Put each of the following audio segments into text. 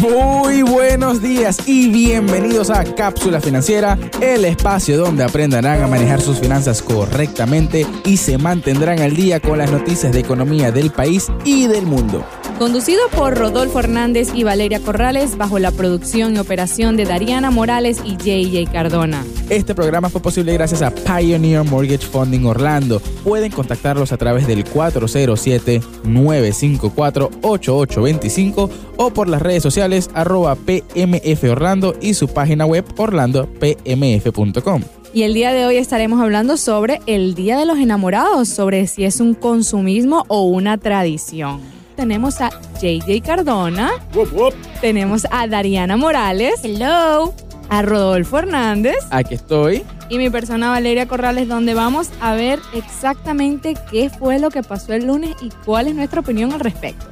Muy buenos días y bienvenidos a Cápsula Financiera, el espacio donde aprenderán a manejar sus finanzas correctamente y se mantendrán al día con las noticias de economía del país y del mundo. Conducido por Rodolfo Hernández y Valeria Corrales, bajo la producción y operación de Dariana Morales y JJ Cardona. Este programa fue posible gracias a Pioneer Mortgage Funding Orlando. Pueden contactarlos a través del 407-954-8825 o por las redes sociales arroba PMF Orlando y su página web orlandopmf.com. Y el día de hoy estaremos hablando sobre el Día de los Enamorados, sobre si es un consumismo o una tradición tenemos a JJ Cardona. Tenemos a Dariana Morales. Hello. A Rodolfo Hernández. Aquí estoy. Y mi persona Valeria Corrales, donde vamos a ver exactamente qué fue lo que pasó el lunes y cuál es nuestra opinión al respecto.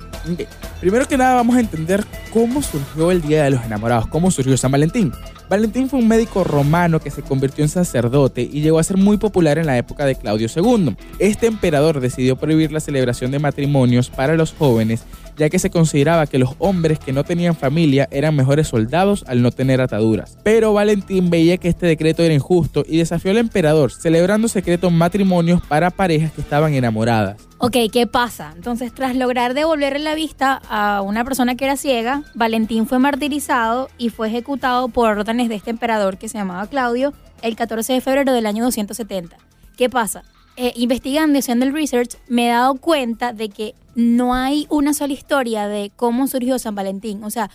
Primero que nada vamos a entender cómo surgió el Día de los Enamorados, cómo surgió San Valentín. Valentín fue un médico romano que se convirtió en sacerdote y llegó a ser muy popular en la época de Claudio II. Este emperador decidió prohibir la celebración de matrimonios para los jóvenes ya que se consideraba que los hombres que no tenían familia eran mejores soldados al no tener ataduras. Pero Valentín veía que este decreto era injusto y desafió al emperador, celebrando secretos matrimonios para parejas que estaban enamoradas. Ok, ¿qué pasa? Entonces, tras lograr devolverle la vista a una persona que era ciega, Valentín fue martirizado y fue ejecutado por órdenes de este emperador que se llamaba Claudio el 14 de febrero del año 270. ¿Qué pasa? Eh, investigando y haciendo el research, me he dado cuenta de que no hay una sola historia de cómo surgió San Valentín. O sea,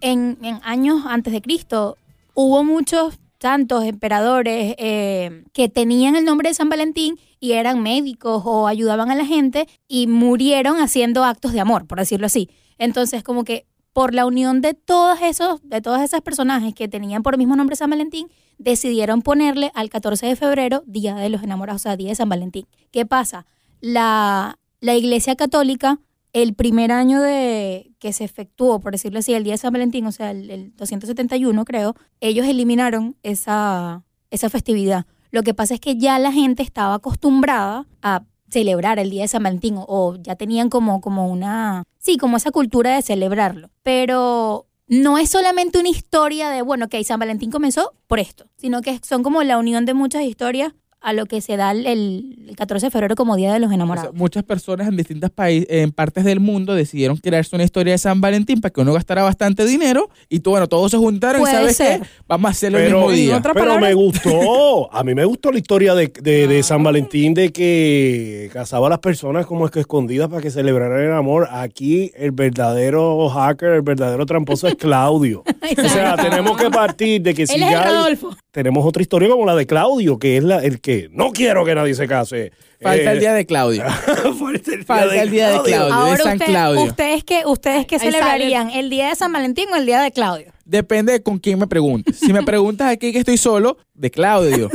en, años antes de Cristo hubo muchos santos, emperadores eh, que tenían el nombre de San Valentín y eran médicos o ayudaban a la gente y murieron haciendo actos de amor, por decirlo así. Entonces, como que por la unión de todos esos, de todas esas personajes que tenían por el mismo nombre San Valentín, decidieron ponerle al 14 de febrero Día de los Enamorados, o sea, Día de San Valentín. ¿Qué pasa? La, la Iglesia Católica, el primer año de que se efectuó, por decirlo así, el Día de San Valentín, o sea, el, 271 creo, ellos eliminaron esa, esa festividad. Lo que pasa es que ya la gente estaba acostumbrada a celebrar el Día de San Valentín o, ya tenían como, como una, sí, como esa cultura de celebrarlo. Pero no es solamente una historia de, bueno, que San Valentín comenzó por esto, sino que son como la unión de muchas historias a lo que se da el, 14 de febrero como Día de los Enamorados. muchas personas en distintas países, en partes del mundo decidieron crearse una historia de San Valentín para que uno gastara bastante dinero y tú, bueno, todos se juntaron y sabes qué, vamos a hacerlo el mismo día. Pero me gustó, a mí me gustó la historia de, San Valentín de que casaba a las personas como es que escondidas para que celebraran el amor. Aquí el verdadero hacker, el verdadero tramposo es Claudio. o sea, tenemos que partir de que si ya tenemos otra historia como la de Claudio, que es la, el que no quiero que nadie se case. Falta el eh, día de Claudio. Falta el día, de, Claudio, de San Claudio. ¿Ustedes qué, ustedes qué celebrarían? ¿El día de San Valentín o el día de Claudio? Depende de con quién me preguntes. Si me preguntas aquí que estoy solo, de Claudio.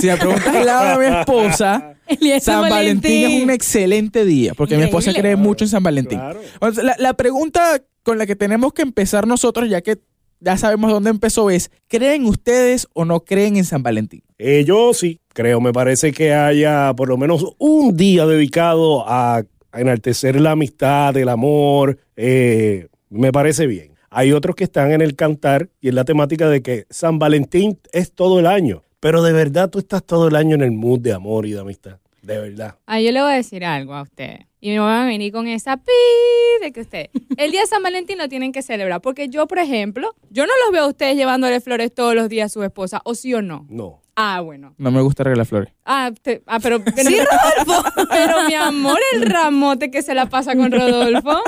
si me preguntas al lado de mi esposa, San, Valentín. es un excelente día, porque mi esposa cree mucho en San Valentín. La, la pregunta con la que tenemos que empezar nosotros, ya que ya sabemos dónde empezó, es, ¿creen ustedes o no creen en San Valentín? Eh, yo sí, creo. Me parece que haya por lo menos un día dedicado a, enaltecer la amistad, el amor. Eh, me parece bien. Hay otros que están en el cantar y en la temática de que San Valentín es todo el año. Pero de verdad tú estás todo el año en el mood de amor y de amistad. De verdad. Ah, yo le voy a decir algo a usted. Y me voy a venir con esa pi de que usted, el día de San Valentín lo tienen que celebrar. Porque yo, por ejemplo, yo no los veo a ustedes llevándole flores todos los días a su esposa, o sí o no. No. Ah, bueno. No me gusta regalar flores. Ah, ah pero... sí, Rodolfo. Pero mi amor, el ramote que se la pasa con Rodolfo.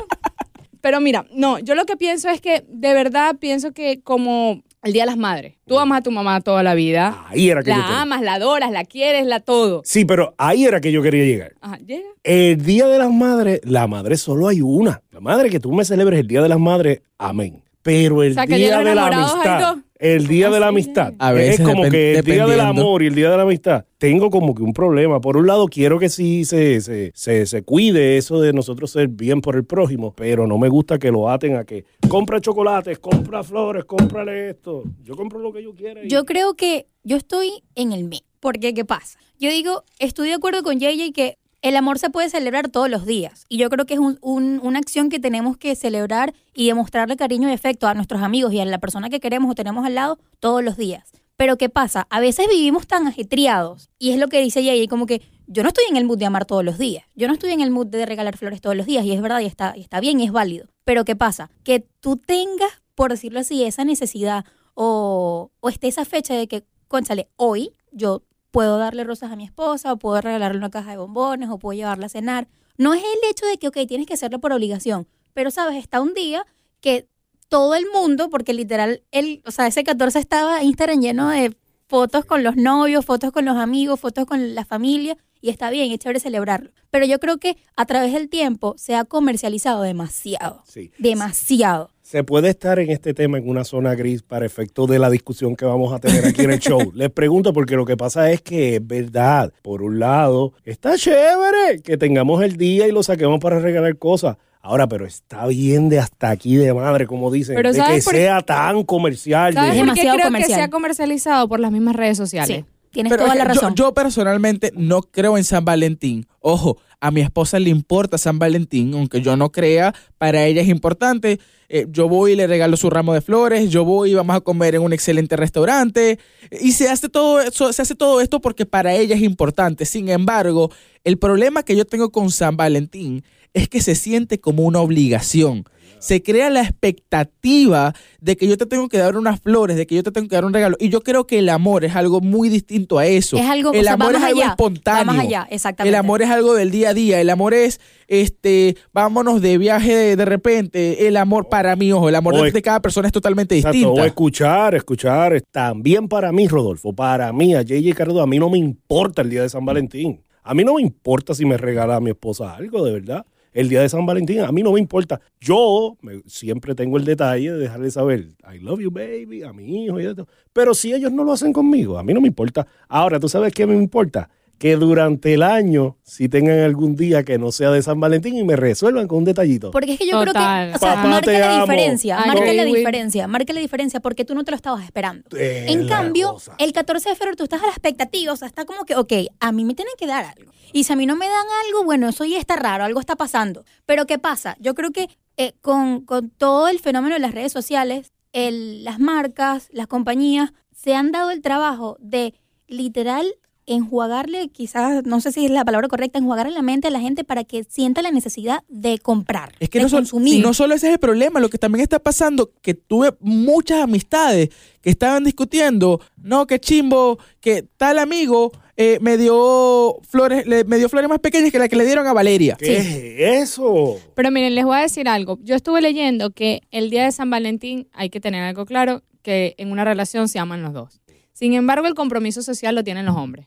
Pero mira, no, yo lo que pienso es que de verdad pienso que como el Día de las Madres. Tú amas a tu mamá toda la vida. Ahí era que la amas, la adoras, la quieres, la todo. Sí, pero ahí era que yo quería llegar. Ajá, llega. El Día de las Madres, la madre solo hay una. La madre que tú me celebres el Día de las Madres, amén. Pero el, día, de la amistad, el día de la amistad. A veces es como que el día del amor y el día de la amistad. Tengo como que un problema. Por un lado, quiero que sí se, se, se, se cuide eso de nosotros ser bien por el prójimo, pero no me gusta que lo aten a que compra chocolates, compra flores, cómprale esto. Yo compro lo que yo quiera. y- Yo creo que yo estoy en el me. Porque, ¿qué pasa? Yo digo, estoy de acuerdo con JJ que el amor se puede celebrar todos los días. Y yo creo que es un- un- una acción que tenemos que celebrar y demostrarle cariño y afecto a nuestros amigos y a la persona que queremos o tenemos al lado todos los días. Pero ¿qué pasa? A veces vivimos tan ajetreados. Y es lo que dice JJ, como que yo no estoy en el mood de amar todos los días. Yo no estoy en el mood de regalar flores todos los días. Y es verdad, y está, está bien, y es válido. Pero ¿qué pasa? Que tú tengas, por decirlo así, esa necesidad o, o esté esa fecha de que, conchale, hoy yo puedo darle rosas a mi esposa, o puedo regalarle una caja de bombones, o puedo llevarla a cenar. No es el hecho de que, ok, tienes que hacerlo por obligación, pero, ¿sabes? Está un día que todo el mundo, porque literal, el, o sea, ese 14 estaba Instagram lleno de fotos con los novios, fotos con los amigos, fotos con la familia, y está bien, es chévere celebrarlo. Pero yo creo que a través del tiempo se ha comercializado demasiado. Sí. Demasiado. Se puede estar en este tema en una zona gris para efecto de la discusión que vamos a tener aquí en el show. Les pregunto porque lo que pasa es que es verdad. Por un lado, está chévere que tengamos el día y lo saquemos para regalar cosas. Ahora, pero está bien de hasta aquí de madre, como dicen, Pero de que ¿sabes por- sea tan comercial. ¿Sabes de- Es por qué demasiado creo comercial. que se ha comercializado por las mismas redes sociales? Sí, tienes Pero toda la yo- razón. Yo, personalmente no creo en San Valentín. Ojo, a mi esposa le importa San Valentín, aunque yo no crea, para ella es importante. Eh, yo voy y le regalo su ramo de flores, yo voy y vamos a comer en un excelente restaurante. Y se hace todo eso, se hace todo esto porque para ella es importante. Sin embargo, el problema que yo tengo con San Valentín es que se siente como una obligación. Se crea la expectativa de que yo te tengo que dar unas flores, de que yo te tengo que dar un regalo. Y yo creo que el amor es algo muy distinto a eso. Es algo, el o sea, amor es algo allá, espontáneo. Allá, exactamente. El amor es algo del día a día. El amor es, este, vámonos de viaje de, de repente. El amor para mí, ojo, el amor O de, es- de cada persona es totalmente Exacto, distinta. o escuchar, escuchar. También para mí, Rodolfo, para mí, a JJ Cardo, a mí no me importa el día de San Valentín. A mí no me importa si me regala a mi esposa algo, de verdad. El día de San Valentín, a mí no me importa. Yo siempre tengo el detalle de dejarle saber, I love you, baby, a mi hijo y esto. Pero si ellos no lo hacen conmigo, a mí no me importa. Ahora, ¿tú sabes qué me importa? Que durante el año, si tengan algún día que no sea de San Valentín y me resuelvan con un detallito. Porque es que yo Total. creo que, o sea, Papá, marca la amo. diferencia, I marca la diferencia, marca la diferencia porque tú no te lo estabas esperando. Es En cambio, cosa. el 14 de febrero tú estás a la expectativa, o sea, está como que, ok, a mí me tienen que dar algo. Y si a mí no me dan algo, bueno, eso ya está raro, algo está pasando. Pero ¿qué pasa? Yo creo que eh, con, con todo el fenómeno de las redes sociales, el- las marcas, las compañías, se han dado el trabajo de literal enjuagarle, quizás, no sé si es la palabra correcta, enjuagarle la mente a la gente para que sienta la necesidad de comprar, Es que de no, consumir. no solo ese es el problema, lo que también está pasando, que tuve muchas amistades que estaban discutiendo, no, que chimbo, que tal amigo eh, me dio flores, le- me dio flores más pequeñas que las que le dieron a Valeria. ¿Qué es eso? Pero miren, les voy a decir algo. Yo estuve leyendo que el día de San Valentín hay que tener algo claro, que en una relación se aman los dos. Sin embargo, el compromiso social lo tienen los hombres.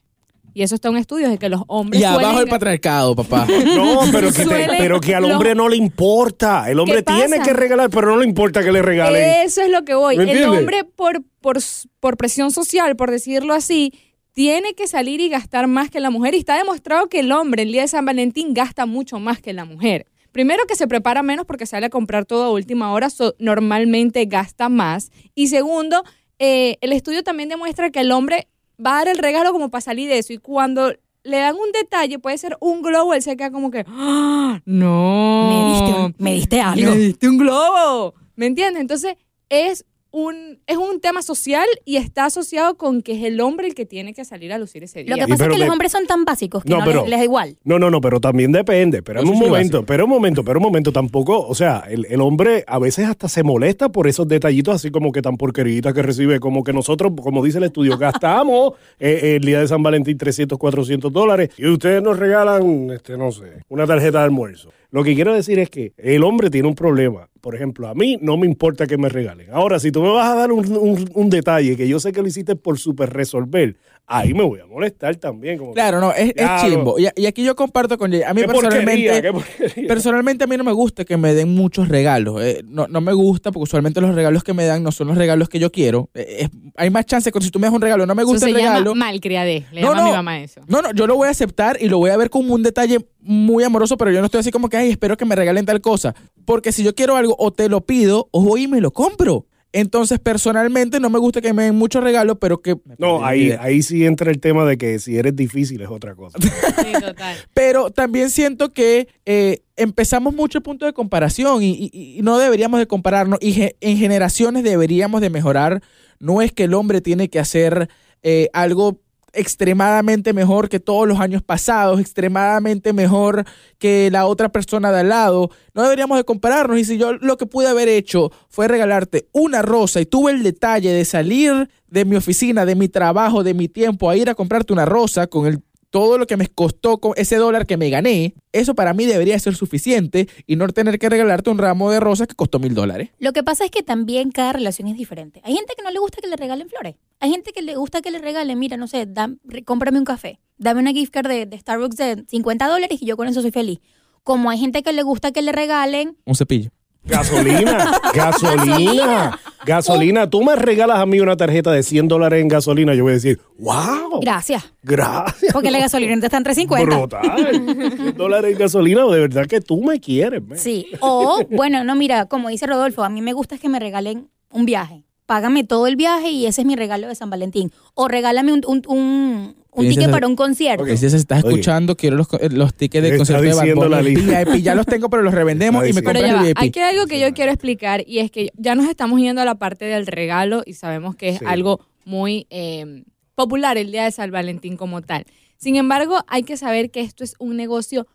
Y eso está en estudios de que los hombres Y abajo suelen- el patriarcado, papá. No, pero que, te- pero que al lo- hombre no le importa. El hombre ¿Qué tiene que regalar, pero no le importa que le regalen. Eso es lo que voy. ¿Me El entiendes? hombre, por, por, por presión social, por decirlo así, tiene que salir y gastar más que la mujer. Y está demostrado que el hombre el día de San Valentín gasta mucho más que la mujer. Primero que se prepara menos porque sale a comprar todo a última hora, so- normalmente gasta más. Y segundo, eh, el estudio también demuestra que el hombre va a dar el regalo como para salir de eso. Y cuando le dan un detalle, puede ser un globo, él se queda como que, ¡Ah, no. Me diste, un- me diste algo. Me diste un globo. ¿Me entiendes? Entonces, es un, es un tema social y está asociado con que es el hombre el que tiene que salir a lucir ese día. Lo que pasa pero es que los hombres son tan básicos que No, no, pero- les, les da igual. No, no, no, pero también depende. Espérame Yo un momento, básico. espera un momento, espera un momento. Tampoco, o sea, el, el hombre a veces hasta se molesta por esos detallitos así como que tan porqueritas que recibe, como que nosotros, como dice el estudio, gastamos eh, el día de San Valentín 300, 400 dólares y ustedes nos regalan, este, no sé, una tarjeta de almuerzo. Lo que quiero decir es que el hombre tiene un problema. Por ejemplo, a mí no me importa que me regalen. Ahora, si tú me vas a dar un, un- detalle que yo sé que lo hiciste por super resolver, ahí me voy a molestar también. Como, Claro, no, es, es chimbo. Y, y aquí yo comparto con Jay. A mí qué porquería, personalmente, qué porquería. personalmente a mí no me gusta que me den muchos regalos. Eh, no, no me gusta porque usualmente los regalos que me dan no son los regalos que yo quiero. Eh, es- hay más chance con si tú me das un regalo, no me Eso gusta se el regalo. llama malcriadez. Le No, llama a mi no. mamá eso. No, no, yo lo voy a aceptar y lo voy a ver como un detalle muy amoroso, pero yo no estoy así como que, ay, espero que me regalen tal cosa. Porque si yo quiero algo, o te lo pido, o voy y me lo compro. Entonces, personalmente, no me gusta que me den muchos regalos, pero que... No, ahí, ahí sí entra el tema de que si eres difícil es otra cosa. Sí, total. Pero también siento que eh, empezamos mucho el punto de comparación y, y- y no deberíamos de compararnos. Y ge- en generaciones deberíamos de mejorar. No es que el hombre tiene que hacer eh, algo extremadamente mejor que todos los años pasados, extremadamente mejor que la otra persona de al lado. No deberíamos de compararnos. Y si yo lo que pude haber hecho fue regalarte una rosa y tuve el detalle de salir de mi oficina, de mi trabajo, de mi tiempo a ir a comprarte una rosa con el todo lo que me costó con ese dólar que me gané, eso para mí debería ser suficiente y no tener que regalarte un ramo de rosas que costó mil dólares. Lo que pasa es que también cada relación es diferente. Hay gente que no le gusta que le regalen flores. Hay gente que le gusta que le regalen, mira, no sé, re- cómprame un café. Dame una gift card de, de Starbucks de 50 dólares y yo con eso soy feliz. Como hay gente que le gusta que le regalen, Un cepillo. Gasolina, gasolina, gasolina. Tú me regalas a mí una tarjeta de 100 dólares en gasolina, yo voy a decir, wow, gracias. gracias. Porque la gasolina está en 350. Brutal. 100 dólares en gasolina, de verdad que tú me quieres. man. Sí. O, bueno, no, mira, como dice Rodolfo, a mí me gusta que me regalen un viaje. Págame todo el viaje y ese es mi regalo de San Valentín. O regálame un, un, un, un ticket para un concierto. Que si se está Oye. escuchando, quiero los, los tickets de concierto de Bad Bunny. VIP. Ya los tengo, pero los revendemos y me ya el va, VIP. aquí hay algo que yo quiero explicar y es que ya nos estamos yendo a la parte del regalo y sabemos que es Sí. algo muy eh, popular el día de San Valentín como tal. Sin embargo, hay que saber que esto es un negocio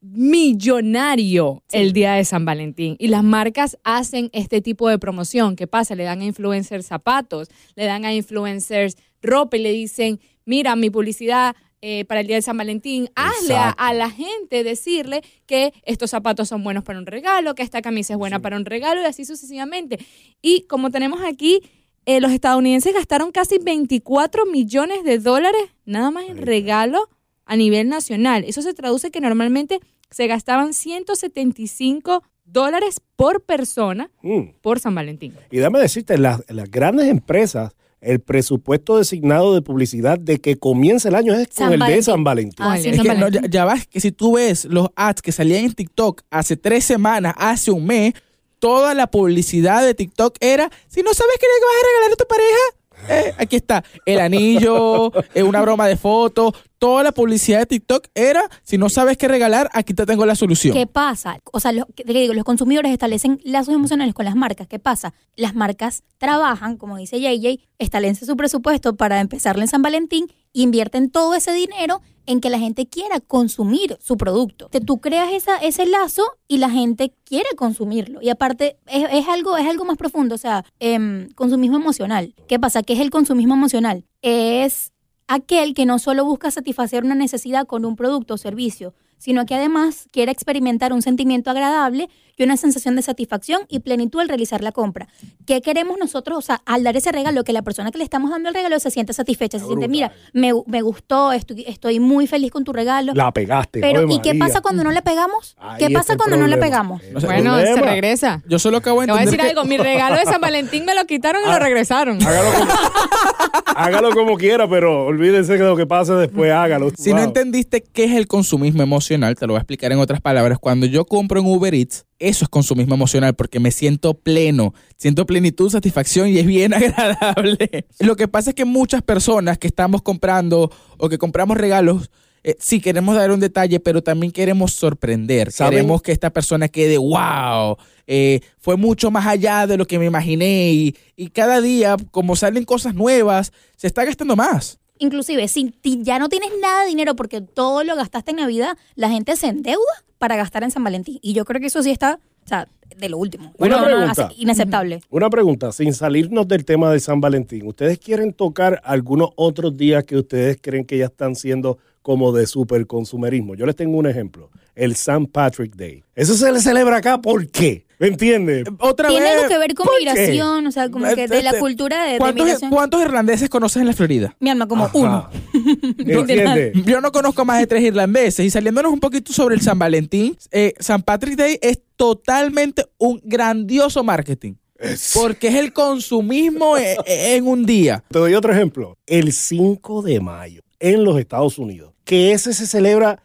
millonario el día de San Valentín y las marcas hacen este tipo de promoción. ¿Qué pasa? Le dan a influencers zapatos, le dan a influencers ropa y le dicen, mira, mi publicidad eh, para el día de San Valentín, hazle a, la gente decirle que estos zapatos son buenos para un regalo, que esta camisa es buena para un regalo y así sucesivamente. Y como tenemos aquí, eh, los estadounidenses gastaron casi 24 millones de dólares nada más en regalo a nivel nacional. Eso se traduce que normalmente se gastaban 175 dólares por persona Mm. por San Valentín. Y dame decirte, las, las grandes empresas, el presupuesto designado de publicidad de que comienza el año es con el de. San Valentín. Ah, sí, Es San que no, ya, ya vas, que si tú ves los ads que salían en TikTok hace tres semanas, hace un mes, toda la publicidad de TikTok era, si no sabes qué le vas a regalar a tu pareja, eh, aquí está, el anillo, eh, una broma de fotos, toda la publicidad de TikTok era, si no sabes qué regalar, aquí te tengo la solución. ¿Qué pasa? O sea, los, digo, los consumidores establecen lazos emocionales con las marcas. ¿Qué pasa? Las marcas trabajan, como dice JJ, establecen su presupuesto para empezarle en San Valentín, invierten todo ese dinero en que la gente quiera consumir su producto. Que tú creas esa, ese lazo y la gente quiere consumirlo. Y aparte, es, es algo, es algo más profundo, o sea, em, consumismo emocional. ¿Qué pasa? ¿Qué es el consumismo emocional? Es aquel que no solo busca satisfacer una necesidad con un producto o servicio, sino que además quiere experimentar un sentimiento agradable y una sensación de satisfacción y plenitud al realizar la compra. ¿Qué queremos nosotros? O sea, al dar ese regalo, que la persona que le estamos dando el regalo se siente satisfecha, se siente, mira, me, me gustó, estoy, estoy muy feliz con tu regalo. La pegaste. Pero, ¿y qué María. pasa cuando no le pegamos? Ahí ¿Qué pasa cuando no le problema. pegamos? El Bueno, se problema. regresa. Yo solo acabo de Te voy a decir que- algo, mi regalo de San Valentín me lo quitaron y lo regresaron. Hágalo como, hágalo como quiera, pero olvídense de lo que pase después, hágalo. Si no Wow. entendiste qué es el consumismo emocional, te lo voy a explicar en otras palabras. Cuando yo compro en Uber Eats, eso es consumismo emocional porque me siento pleno, siento plenitud, satisfacción y es bien agradable. Lo que pasa es que muchas personas que estamos comprando o que compramos regalos, eh, sí queremos dar un detalle, pero también queremos sorprender. ¿Saben? Queremos que esta persona quede, wow, eh, fue mucho más allá de lo que me imaginé y, y cada día, como salen cosas nuevas, se está gastando más. Inclusive, si ya no tienes nada de dinero porque todo lo gastaste en Navidad, la gente se endeuda para gastar en San Valentín. Y yo creo que eso sí está, o sea, de lo último. Una No, pregunta. inaceptable. Una pregunta, sin salirnos del tema de San Valentín, ¿ustedes quieren tocar algunos otros días que ustedes creen que ya están siendo como de superconsumerismo? Yo les tengo un ejemplo, el St. Patrick Day. Eso se le celebra acá, ¿por qué? ¿Me entiendes? Otra Tiene vez. algo que ver con migración, o sea, como que de la Este, cultura de, de ¿Cuántos, migración. cuántos irlandeses conoces en la Florida? Mi alma, como Ajá. uno. ¿Entiendes? Yo no conozco más de tres irlandeses. Y saliéndonos un poquito sobre el San Valentín, eh, San Patrick Day es totalmente un grandioso marketing. Porque es el consumismo e- e- en un día. Te doy otro ejemplo. El 5 de mayo en los Estados Unidos, que ese se celebra.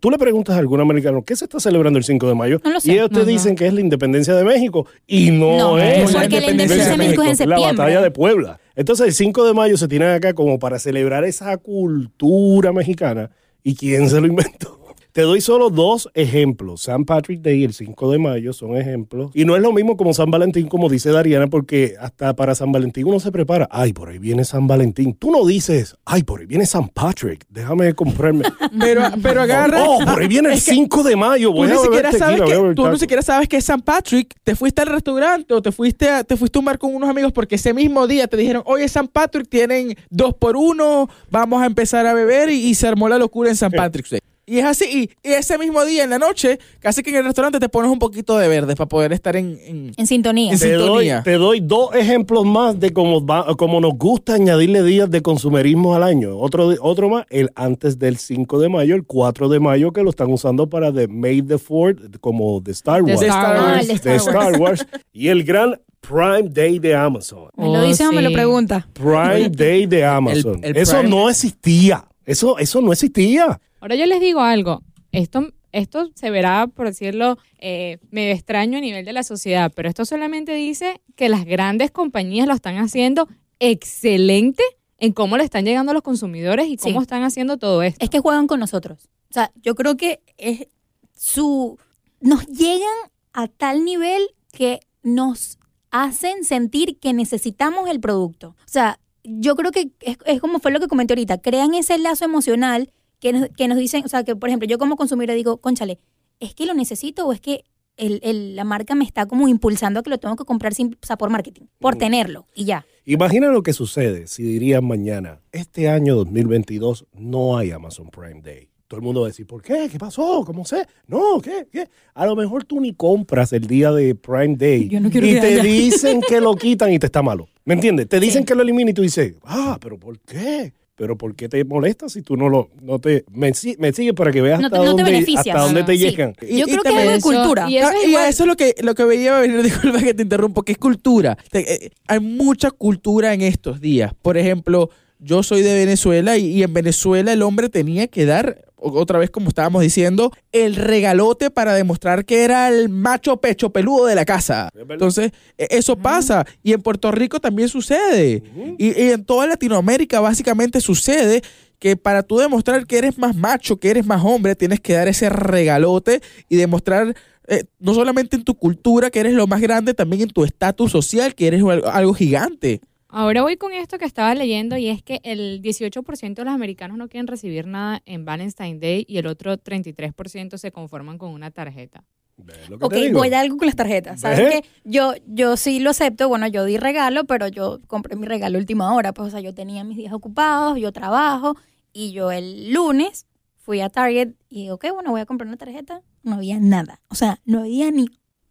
Tú le preguntas a algún americano, ¿qué se está celebrando el 5 de mayo? No lo sé. Y ellos te no. dicen que es la independencia de México. Y no, es. la porque la independencia de México es en la batalla de Puebla. Entonces el 5 de mayo se tiene acá como para celebrar esa cultura mexicana. ¿Y quién se lo inventó? Te doy solo dos ejemplos. San Patrick Day y el 5 de mayo son ejemplos. Y no es lo mismo como San Valentín, como dice Dariana, porque hasta para San Valentín uno se prepara. Ay, por ahí viene San Valentín. Tú no dices, ay, por ahí viene San Patrick. Déjame comprarme. Pero, pero agarra. oh, por ahí viene el Es que 5 de mayo. Tú Voy ni, a beber siquiera sabes que, tú no siquiera sabes que es San Patrick. Te fuiste al restaurante o te fuiste a, te fuiste a un bar con unos amigos porque ese mismo día te dijeron, oye, San Patrick tienen dos por uno, vamos a empezar a beber y, y se armó la locura en San Patrick's Day. Y es así, y, y ese mismo día en la noche, casi que en el restaurante te pones un poquito de verde para poder estar en... en- En sintonía. En Te doy, sintonía. te doy dos ejemplos más de cómo, va- cómo nos gusta añadirle días de consumerismo al año. Otro, de- otro más, el antes del 5 de mayo, el 4 de mayo, que lo están usando para The May the 4 como de Star De Wars. Star Ah, Wars. el de Star Wars. Star Wars. y el gran Prime Day de Amazon. ¿Me lo Oh, dices o me lo sí. pregunta? Prime Day de Amazon. el eso Prime- no existía. Eso, eso no existía. Ahora yo les digo algo. Esto, esto se verá, por decirlo, eh, medio extraño a nivel de la sociedad, pero esto solamente dice que las grandes compañías lo están haciendo excelente en cómo le están llegando a los consumidores y cómo Sí. están haciendo todo esto. Es que juegan con nosotros. O sea, yo creo que es su nos llegan a tal nivel que nos hacen sentir que necesitamos el producto. O sea, yo creo que es, es como fue lo que comenté ahorita, crean ese lazo emocional que nos, que nos dicen, o sea, que por ejemplo, yo como consumidora digo, conchale, ¿es que lo necesito o es que el- el- la marca me está como impulsando a que lo tengo que comprar sin, o sea, por marketing, por Mm. tenerlo y ya? Imagina lo que sucede si dirían mañana, este año 2022 no hay Amazon Prime Day. Todo el mundo va a decir, ¿por qué? ¿Qué pasó? ¿Cómo sé? No, ¿qué? ¿Qué? A lo mejor tú ni compras el día de Prime Day Yo no quiero y te allá. dicen que lo quitan y te está malo. ¿Me entiendes? Te dicen Sí. que lo eliminan y tú dices, ah, pero ¿por qué? ¿Pero por qué te molesta si tú no lo, no te, me, si- me sigue para que veas No hasta, te- no te dónde, beneficias. hasta dónde te Sí. llegan? Y- Yo y creo que es algo de cultura. y eso es y eso es lo que, lo que veía venir, disculpa que te interrumpo, que es cultura. Te- eh, hay mucha cultura en estos días. Por ejemplo, yo soy de Venezuela y, y en Venezuela el hombre tenía que dar, otra vez como estábamos diciendo, el regalote para demostrar que era el macho pecho peludo de la casa. Entonces, e- eso pasa. Y en Puerto Rico también sucede. y, y en toda Latinoamérica básicamente sucede que para tú demostrar que eres más macho, que eres más hombre, tienes que dar ese regalote y demostrar eh, no solamente en tu cultura, que eres lo más grande, también en tu estatus social, que eres algo, algo gigante. Ahora voy con esto que estaba leyendo y es que el 18% de los americanos no quieren recibir nada en Valentine's Day y el otro 33% se conforman con una tarjeta. ¿Ves lo que Ok, te digo? voy a algo con las tarjetas. ¿Sabes ¿Ves? qué? Yo, yo sí lo acepto. Bueno, yo di regalo, pero yo compré mi regalo a última hora. Pues, o sea, yo tenía mis días ocupados, yo trabajo. Y yo el lunes fui a Target y, ok, bueno, voy a comprar una tarjeta. No había nada. O sea, no había ni...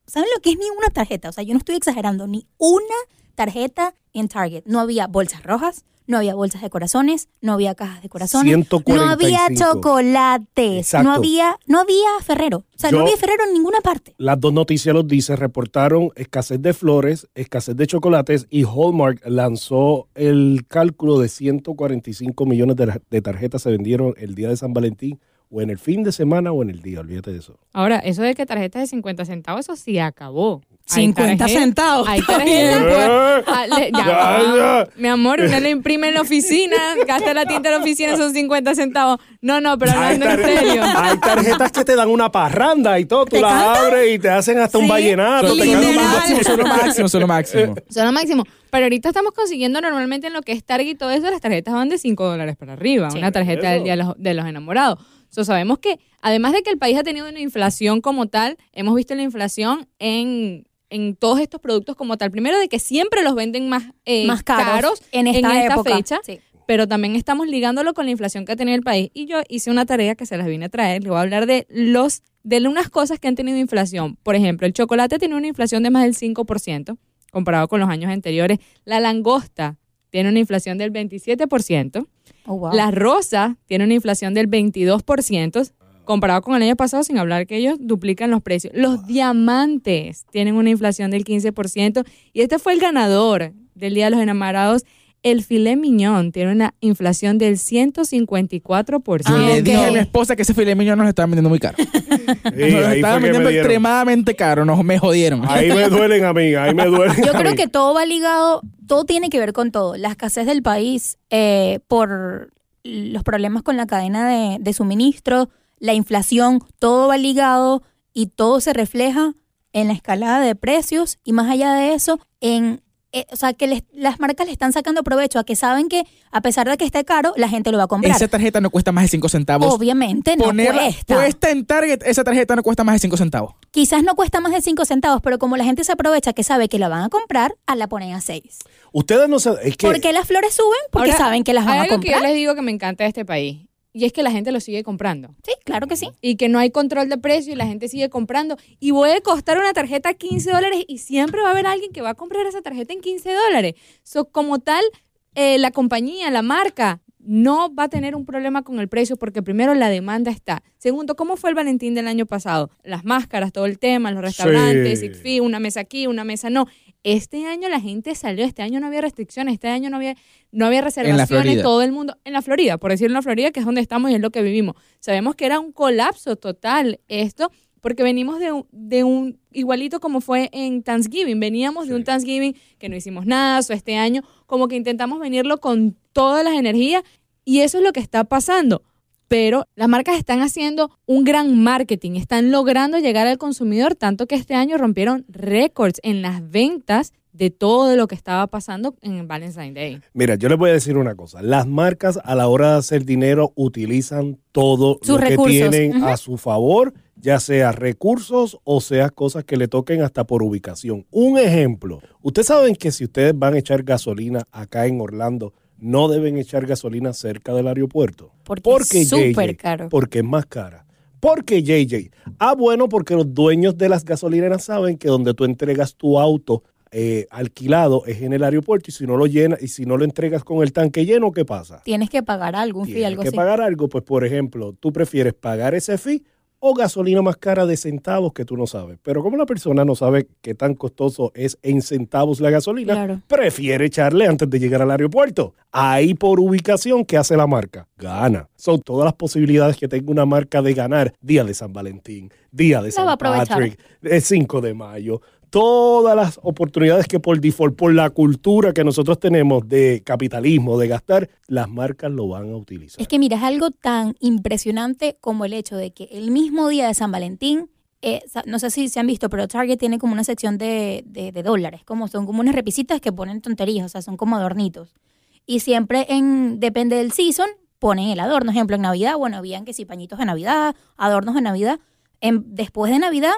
¿Saben lo que es ni una tarjeta? O sea, yo no estoy exagerando. Ni una tarjeta en Target. No había bolsas rojas, no había bolsas de corazones, no había cajas de corazones. 145. No había chocolates, Exacto. no había, no había Ferrero. O sea, Yo- no había Ferrero en ninguna parte. Las dos noticias los dice, reportaron escasez de flores, escasez de chocolates y Hallmark lanzó el cálculo de 145 millones de, de tarjetas se vendieron el día de San Valentín o en el fin de semana o en el día, olvídate de eso. Ahora, eso de que tarjetas de 50 centavos, eso sí acabó. Hay 50 tarjeta- centavos. Hay tarjetas, pues, ah, le- ya Ya, va. ya. Mi amor, uno le imprime en la oficina, gasta la tinta en la oficina, son 50 centavos. No, no, pero Hay, hablando en serio. hay tarjetas que te dan una parranda y todo, tú ¿Te las cantan? abres y te hacen hasta un Sí. vallenato. Son te lo cantan máximo, son lo máximo, son lo máximo. Son lo máximo. Pero ahorita estamos consiguiendo normalmente en lo que es Target y todo eso, las tarjetas van de 5 dólares para arriba. Sí. una tarjeta del. Día de los, de los Enamorados. So, sabemos que, además de que el país ha tenido una inflación como tal, hemos visto la inflación en, en todos estos productos como tal. Primero, de que siempre los venden más, eh, Más caros, en esta, época. fecha. Sí. pero también estamos ligándolo con la inflación que ha tenido el país. Y yo hice una tarea que se las vine a traer. Le voy a hablar de los de unas cosas que han tenido inflación. Por ejemplo, el chocolate tiene una inflación de más del 5% comparado con los años anteriores. La langosta tiene una inflación del 27%. Oh, wow. La rosa tiene una inflación del 22%, comparado con el año pasado, sin hablar que ellos duplican los precios. Los diamantes tienen una inflación del 15%. Y este fue el ganador del Día de los Enamorados. El filet miñón tiene una inflación del 154%. Ah, Le dije a mi esposa que ese filet mignon nos lo estaban vendiendo muy caro. Sí, nos que vendiendo extremadamente caro, nos me jodieron. Ahí me duelen a mí, ahí me duelen Yo creo mí. que todo va ligado, todo tiene que ver con todo. La escasez del país eh, por los problemas con la cadena de, de suministro, la inflación, todo va ligado y todo se refleja en la escalada de precios y más allá de eso, en eh, o sea, que les- las marcas le están sacando provecho a que saben que a pesar de que esté caro, la gente lo va a comprar. Esa tarjeta no cuesta más de 5 centavos. Obviamente no Ponerla cuesta. puesta en Target, esa tarjeta no cuesta más de 5 centavos. Quizás no cuesta más de 5 centavos, pero como la gente se aprovecha que sabe que la van a comprar, a la ponen a 6. Ustedes no saben, es que ¿Por qué las flores suben? Porque Ahora, saben que las van hay a algo que yo comprar. les digo que me encanta de este país. Y es que la gente lo sigue comprando. Sí, claro que sí. y que no hay control de precio y la gente sigue comprando. Y puede costar una tarjeta 15 dólares y siempre va a haber alguien que va a comprar esa tarjeta en 15 dólares. So, como tal, eh, la compañía, la marca, no va a tener un problema con el precio porque primero la demanda está. Segundo, ¿cómo fue el Valentín del año pasado? Las máscaras, todo el tema, los restaurantes, Sí. Una mesa aquí, una mesa no. Este año la gente salió, este año no había restricciones, este año no había, no había reservaciones, todo el mundo, en la Florida, por decirlo en la Florida, que es donde estamos y es lo que vivimos. Sabemos que era un colapso total esto, porque venimos de un, de un igualito como fue en Thanksgiving, veníamos de un Thanksgiving que no hicimos nada, o este año como que intentamos venirlo con todas las energías y eso es lo que está pasando. Pero las marcas están haciendo un gran marketing, están logrando llegar al consumidor, tanto que este año rompieron récords en las ventas de todo lo que estaba pasando en Valentine's Day. Mira, yo les voy a decir una cosa. Las marcas a la hora de hacer dinero utilizan todo Sus lo que recursos. tienen Ujú. a su favor, ya sea recursos o sea cosas que le toquen hasta por ubicación. Un ejemplo. Ustedes saben que si ustedes van a echar gasolina acá en Orlando, no deben echar gasolina cerca del aeropuerto. Porque es súper caro. Porque es más cara. Porque JJ. Ah, bueno, porque los dueños de las gasolineras saben que donde tú entregas tu auto eh, alquilado es en el aeropuerto y si no lo llena y si no lo entregas con el tanque lleno, ¿qué pasa? Tienes que pagar algo, un fee, Tienes algo que así. pagar algo, pues por ejemplo, tú prefieres pagar ese fee o gasolina más cara de centavos que tú no sabes. Pero como la persona no sabe qué tan costoso es en centavos la gasolina, Claro. prefiere echarle antes de llegar al aeropuerto. Ahí por ubicación, ¿qué hace la marca? Gana. Son todas las posibilidades que tenga una marca de ganar. Día de San Valentín, día de La San. Patrick, el 5 de mayo. Todas las oportunidades que por default, por la cultura que nosotros tenemos de capitalismo, de gastar, las marcas lo van a utilizar. Es que mira, es algo tan impresionante como el hecho de que el mismo día de San Valentín, eh, no sé si se han visto, pero Target tiene como una sección de, dólares, como son como unas repisitas que ponen tonterías, o sea, son como adornitos. Y siempre en, depende del season, ponen el adorno. Ejemplo, en Navidad, bueno, habían que si pañitos de Navidad, adornos de Navidad. Después de Navidad,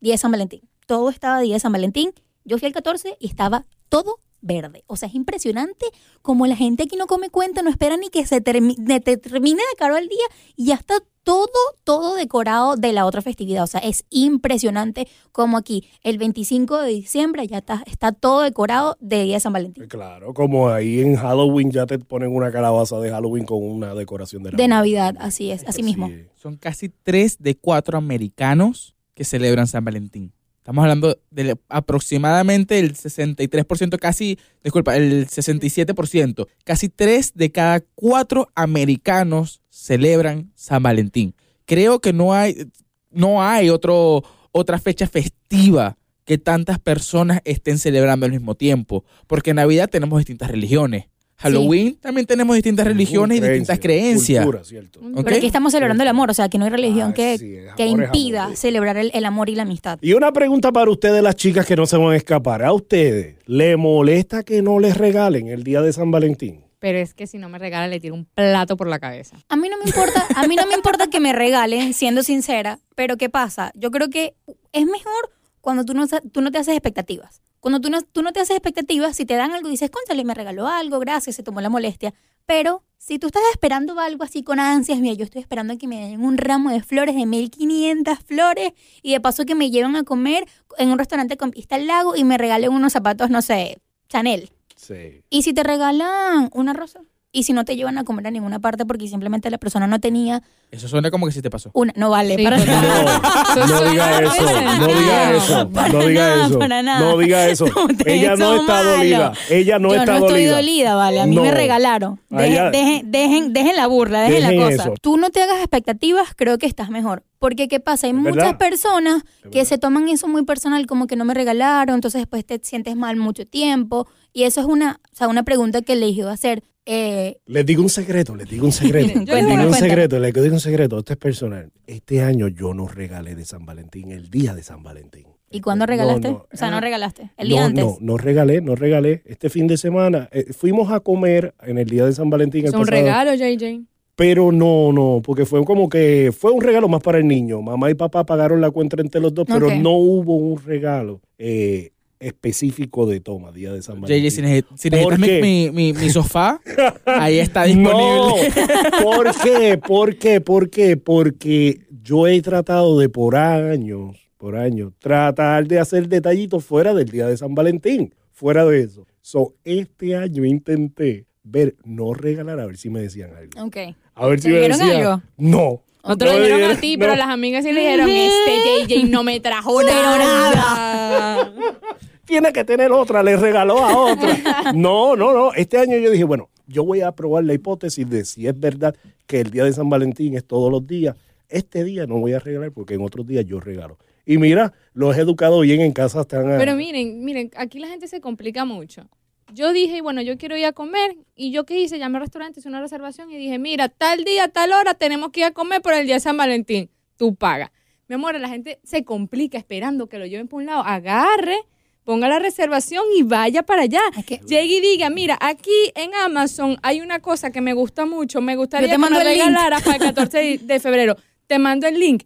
día de San Valentín. Todo estaba día de San Valentín. Yo fui el 14 y estaba todo verde. O sea, es impresionante como la gente aquí no come cuenta, no espera ni que se termi- de- te termine de caro el día y ya está todo, todo decorado de la otra festividad. O sea, es impresionante como aquí el 25 de diciembre ya está, está todo decorado de Día de San Valentín. Claro, como ahí en Halloween ya te ponen una calabaza de Halloween con una decoración de Navidad. De Navidad, así es, así mismo. es. Son casi 3 de 4 americanos que celebran San Valentín. Estamos hablando de aproximadamente el 63%, casi, disculpa, el 67%. Casi 3 de cada 4 americanos celebran San Valentín. Creo que no hay, no hay otro, otra fecha festiva que tantas personas estén celebrando al mismo tiempo. Porque en Navidad tenemos distintas religiones. Halloween también tenemos distintas religiones y distintas creencias. Cultura, ¿cierto? ¿ok? Pero aquí estamos celebrando el amor, o sea, que no hay religión Ah, que, sí, que impida amor. celebrar el, el amor y la amistad. Y una pregunta para ustedes, las chicas que no se van a escapar. ¿A ustedes le molesta que no les regalen el día de San Valentín? Pero es que si no me regala, le tiro un plato por la cabeza. A mí no me importa, a mí no me importa que me regalen, siendo sincera, pero ¿qué pasa? Yo creo que es mejor cuando tú no, tú no te haces expectativas. Cuando tú no, tú no te haces expectativas, si te dan algo, dices, cónchale, me regaló algo, gracias, se tomó la molestia. Pero si tú estás esperando algo así con ansias, mira, yo estoy esperando a que me den un ramo de flores de 1500 flores y de paso que me lleven a comer en un restaurante con vista al lago y me regalen unos zapatos, no sé, Chanel. Sí. ¿Y si te regalan una rosa? ¿Y si no te llevan a comer a ninguna parte porque simplemente la persona no tenía Eso suena como que sí te pasó. una? No vale, Sí, para total. nada. No, no diga eso, no diga eso, Para no diga nada, eso, para nada. no diga eso. Ella no está malos. dolida, ella no Yo está no estoy dolida. dolida, vale. A mí No. me regalaron. Dejen, dejen, dejen, dejen la burla, dejen, Dejen la cosa. eso. Tú no te hagas expectativas, creo que estás mejor. Porque, ¿qué pasa? Hay muchas personas que se toman eso muy personal, como que no me regalaron, entonces después te sientes mal mucho tiempo. Y eso es una, o sea, una pregunta que le iba a hacer. Eh, Les digo un secreto, les digo un secreto. Yo les digo un secreto, les digo un secreto. Esto es personal. Este año yo no regalé de San Valentín, el día de San Valentín. ¿Y cuándo No, regalaste? no, o sea, no regalaste. El no, día antes. No, no regalé, no regalé. Este fin de semana eh, fuimos a comer en el día de San Valentín. el Es un pasado, regalo, JJ. Pero no, no, porque fue como que fue un regalo más para el niño. Mamá y papá pagaron la cuenta entre los dos, pero no hubo un regalo eh, específico de toma, día de San Valentín. JJ, si, neces- si ¿Por necesitas mi, mi, mi- mi sofá, ahí está No, disponible. ¿por qué? ¿Por qué? ¿Por qué? Porque yo he tratado de por años, por años, tratar de hacer detallitos fuera del día de San Valentín, fuera de eso. So, este año intenté ver, no regalar, a ver si me decían algo. Ok. A ver si ¿Te me decían. algo? No. No te lo dijeron a ti, no. pero las amigas sí le dijeron, este JJ no me trajo nada. tiene que tener otra, le regaló a otra. No, no, no. Este año yo dije, bueno, yo voy a probar la hipótesis de si es verdad que el día de San Valentín es todos los días. Este día no voy a regalar porque en otros días yo regalo. Y mira, los he educado bien en casa. Están a- Pero miren, miren, aquí la gente se complica mucho. Yo dije, bueno, yo quiero ir a comer. ¿Y yo qué hice? Llamé al restaurante, hice una reservación y dije, mira, tal día, tal hora tenemos que ir a comer por el día de San Valentín. Tú pagas. Mi amor, la gente se complica esperando que lo lleven por un lado. Agarre, ponga la reservación y vaya para allá. Que- Llegue y diga, mira, aquí en Amazon hay una cosa que me gusta mucho, me gustaría que me regalaras para el 14 de- de febrero. Te mando el link.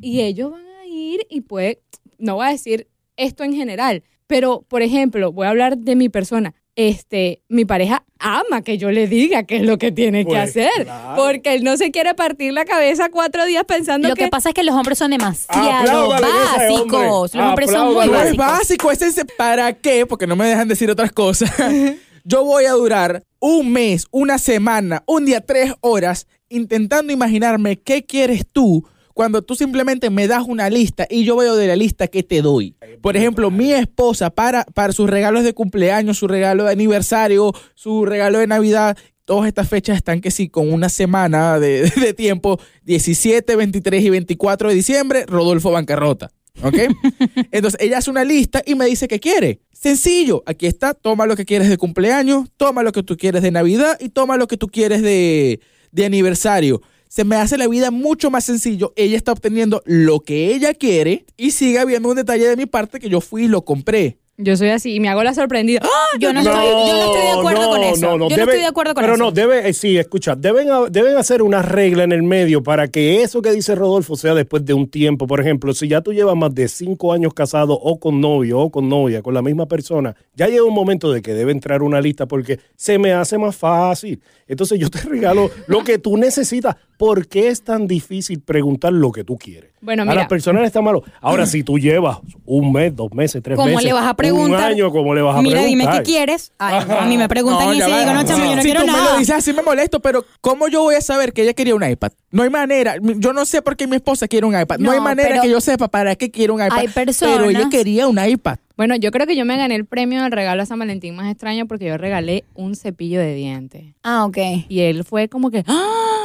Y ellos van a ir y pues, no voy a decir esto en general, pero por ejemplo, voy a hablar de mi persona. Este, mi pareja ama que yo le diga qué es lo que tiene que Pues, hacer, claro. porque él no se quiere partir la cabeza cuatro días pensando Lo que, que pasa es que los hombres son demasiado básicos. Los hombres son muy básicos. básico, es ese para qué, porque no me dejan decir otras cosas. Yo voy a durar un mes, una semana, un día, tres horas intentando imaginarme qué quieres tú cuando tú simplemente me das una lista y yo veo de la lista que te doy. Por ejemplo, mi esposa para, para sus regalos de cumpleaños, su regalo de aniversario, su regalo de Navidad, todas estas fechas están que sí, con una semana de, de tiempo, 17, 23 y 24 de diciembre, Rodolfo bancarrota. ¿Ok? Entonces ella hace una lista y me dice qué quiere. Sencillo, aquí está, toma lo que quieres de cumpleaños, toma lo que tú quieres de Navidad y toma lo que tú quieres de, de aniversario. Se me hace la vida mucho más sencillo. Ella está obteniendo lo que ella quiere y sigue habiendo un detalle de mi parte que yo fui y lo compré. yo soy así y me hago la sorprendida. ¡Ah! Yo no, estoy, yo no estoy de acuerdo con eso. yo no debe- estoy de acuerdo con pero eso. no, debe, eh, sí, escucha, deben, ha- deben hacer una regla en el medio para que eso que dice Rodolfo sea después de un tiempo. Por ejemplo, si ya tú llevas más de cinco años casado o con novio o con novia, con la misma persona, ya llega un momento de que debe entrar una lista porque se me hace más fácil. Entonces yo te regalo lo que tú necesitas. ¿Por qué es tan difícil preguntar lo que tú quieres? Bueno, a mira. las personas está malo. Ahora, si tú llevas un mes, dos meses, tres ¿Cómo meses, le vas a preguntar? un año, ¿cómo le vas a Mira, dime preguntar? qué quieres. Ay, a mí me preguntan y si va. digo, no, chamo, yo no si quiero tú me nada. lo dices así me molesto, pero ¿cómo yo voy a saber que ella quería un iPad? No hay manera. Yo no sé por qué mi esposa quiere un iPad. No, No, hay manera que yo sepa para qué quiere un iPad. hay Pero ella personas- quería un iPad. Bueno, yo creo que yo me gané el premio del regalo a San Valentín más extraño porque yo regalé un cepillo de dientes. Ah, ok. Y él fue como que, ¡ah!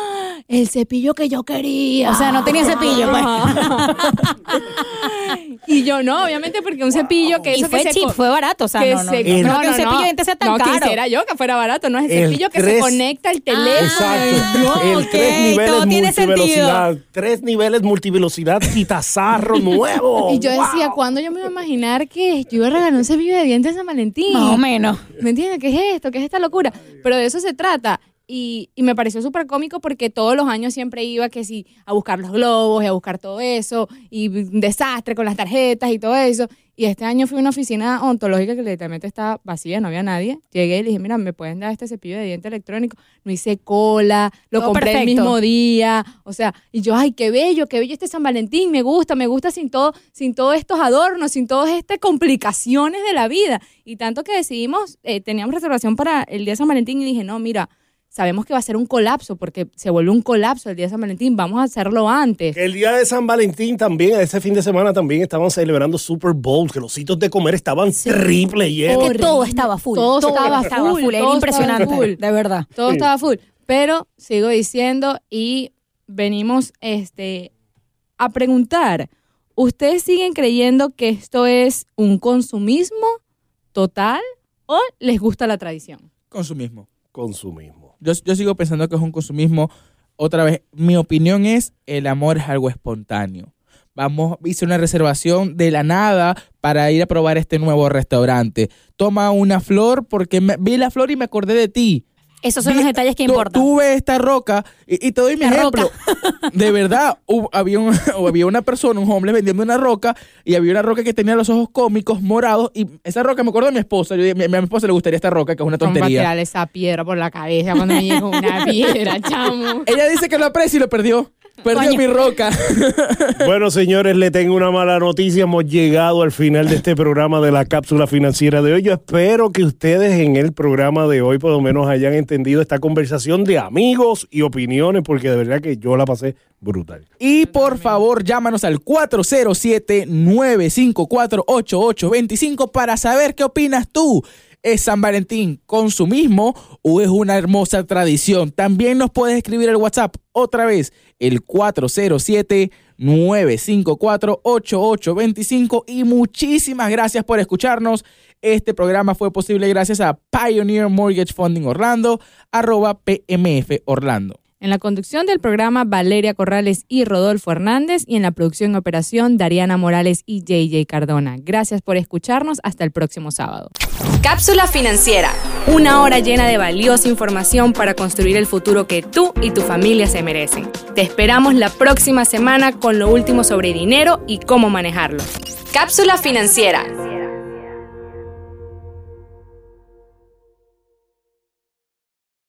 El cepillo que yo quería. O sea, no tenía cepillo, pues. y yo no, obviamente porque un cepillo que y eso fue que se cheap, co- fue barato. O sea, que no, no, se- no no, que un no, cepillo no. de sea tan no caro. quisiera yo que fuera barato, no es el, El cepillo que se tres- conecta al teléfono. Exacto. no, el tres niveles todo tiene multivelocidad. Tres niveles multivelocidad tazarro nuevo. Y yo decía, Wow. ¿cuándo yo me iba a imaginar que yo iba a regalar un cepillo de dientes a San Valentín? Más o menos. ¿Me entiendes? ¿Qué es esto? ¿Qué es esta locura? Pero de eso se trata. Y, y me pareció súper cómico porque todos los años siempre iba que sí, a buscar los globos y a buscar todo eso, y un desastre con las tarjetas y todo eso. Y este año fui a una oficina ontológica que literalmente estaba vacía, no había nadie. Llegué y le dije, mira, ¿me pueden dar este cepillo de diente electrónico? No hice cola, lo Todo compré el mismo día. O sea, y yo, ay, qué bello, qué bello este San Valentín, me gusta, me gusta sin todo, sin todos estos adornos, sin todas estas complicaciones de la vida. Y tanto que decidimos, eh, teníamos reservación para el día de San Valentín y dije, no, mira, sabemos que va a ser un colapso porque se vuelve un colapso el día de San Valentín, vamos a hacerlo antes. Que el día de San Valentín también, ese fin de semana también estaban celebrando Super Bowl, que los sitios de comer estaban triple llenos. Es que todo estaba full. Todo estaba full, Era todo impresionante. estaba full. De verdad. Todo Sí. estaba full. Pero sigo diciendo y venimos este, a preguntar, ¿ustedes siguen creyendo que esto es un consumismo total o les gusta la tradición? Consumismo. Consumismo. Yo, yo sigo pensando que es un consumismo. Otra vez, mi opinión es, el amor es algo espontáneo. Vamos, hice una reservación de la nada para ir a probar este nuevo restaurante. Toma una flor porque me- vi la flor y me acordé de ti. Esos son Vi- los detalles que importan. Tuve esta roca y, y te doy mi La ejemplo. De verdad, hubo- había, un- había una persona, un hombre vendiendo una roca y había una roca que tenía los ojos cómicos, morados y esa roca me acuerdo de mi esposa. Yo dije, a mi esposa le gustaría esta roca, que es una tontería. tirarle esa piedra por la cabeza cuando me llegó una piedra, chamo. Ella dice que lo aprecia y lo perdió. Perdió Coño. mi roca. Bueno, señores, le tengo una mala noticia. Hemos llegado al final de este programa de la cápsula financiera de hoy. Yo espero que ustedes en el programa de hoy por lo menos hayan entendido esta conversación de amigos y opiniones, porque de verdad que yo la pasé brutal. Y por favor, llámanos al 407-954-8825 para saber qué opinas tú. ¿Es San Valentín consumismo o es una hermosa tradición? También nos puedes escribir al WhatsApp otra vez, el 407-954-8825. Y muchísimas gracias por escucharnos. Este programa fue posible gracias a Pioneer Mortgage Funding Orlando, arroba PMF Orlando. En la conducción del programa, Valeria Corrales y Rodolfo Hernández. Y en la producción y operación, Dariana Morales y JJ Cardona. Gracias por escucharnos. Hasta el próximo sábado. Cápsula financiera. Una hora llena de valiosa información para construir el futuro que tú y tu familia se merecen. Te esperamos la próxima semana con lo último sobre dinero y cómo manejarlo. Cápsula financiera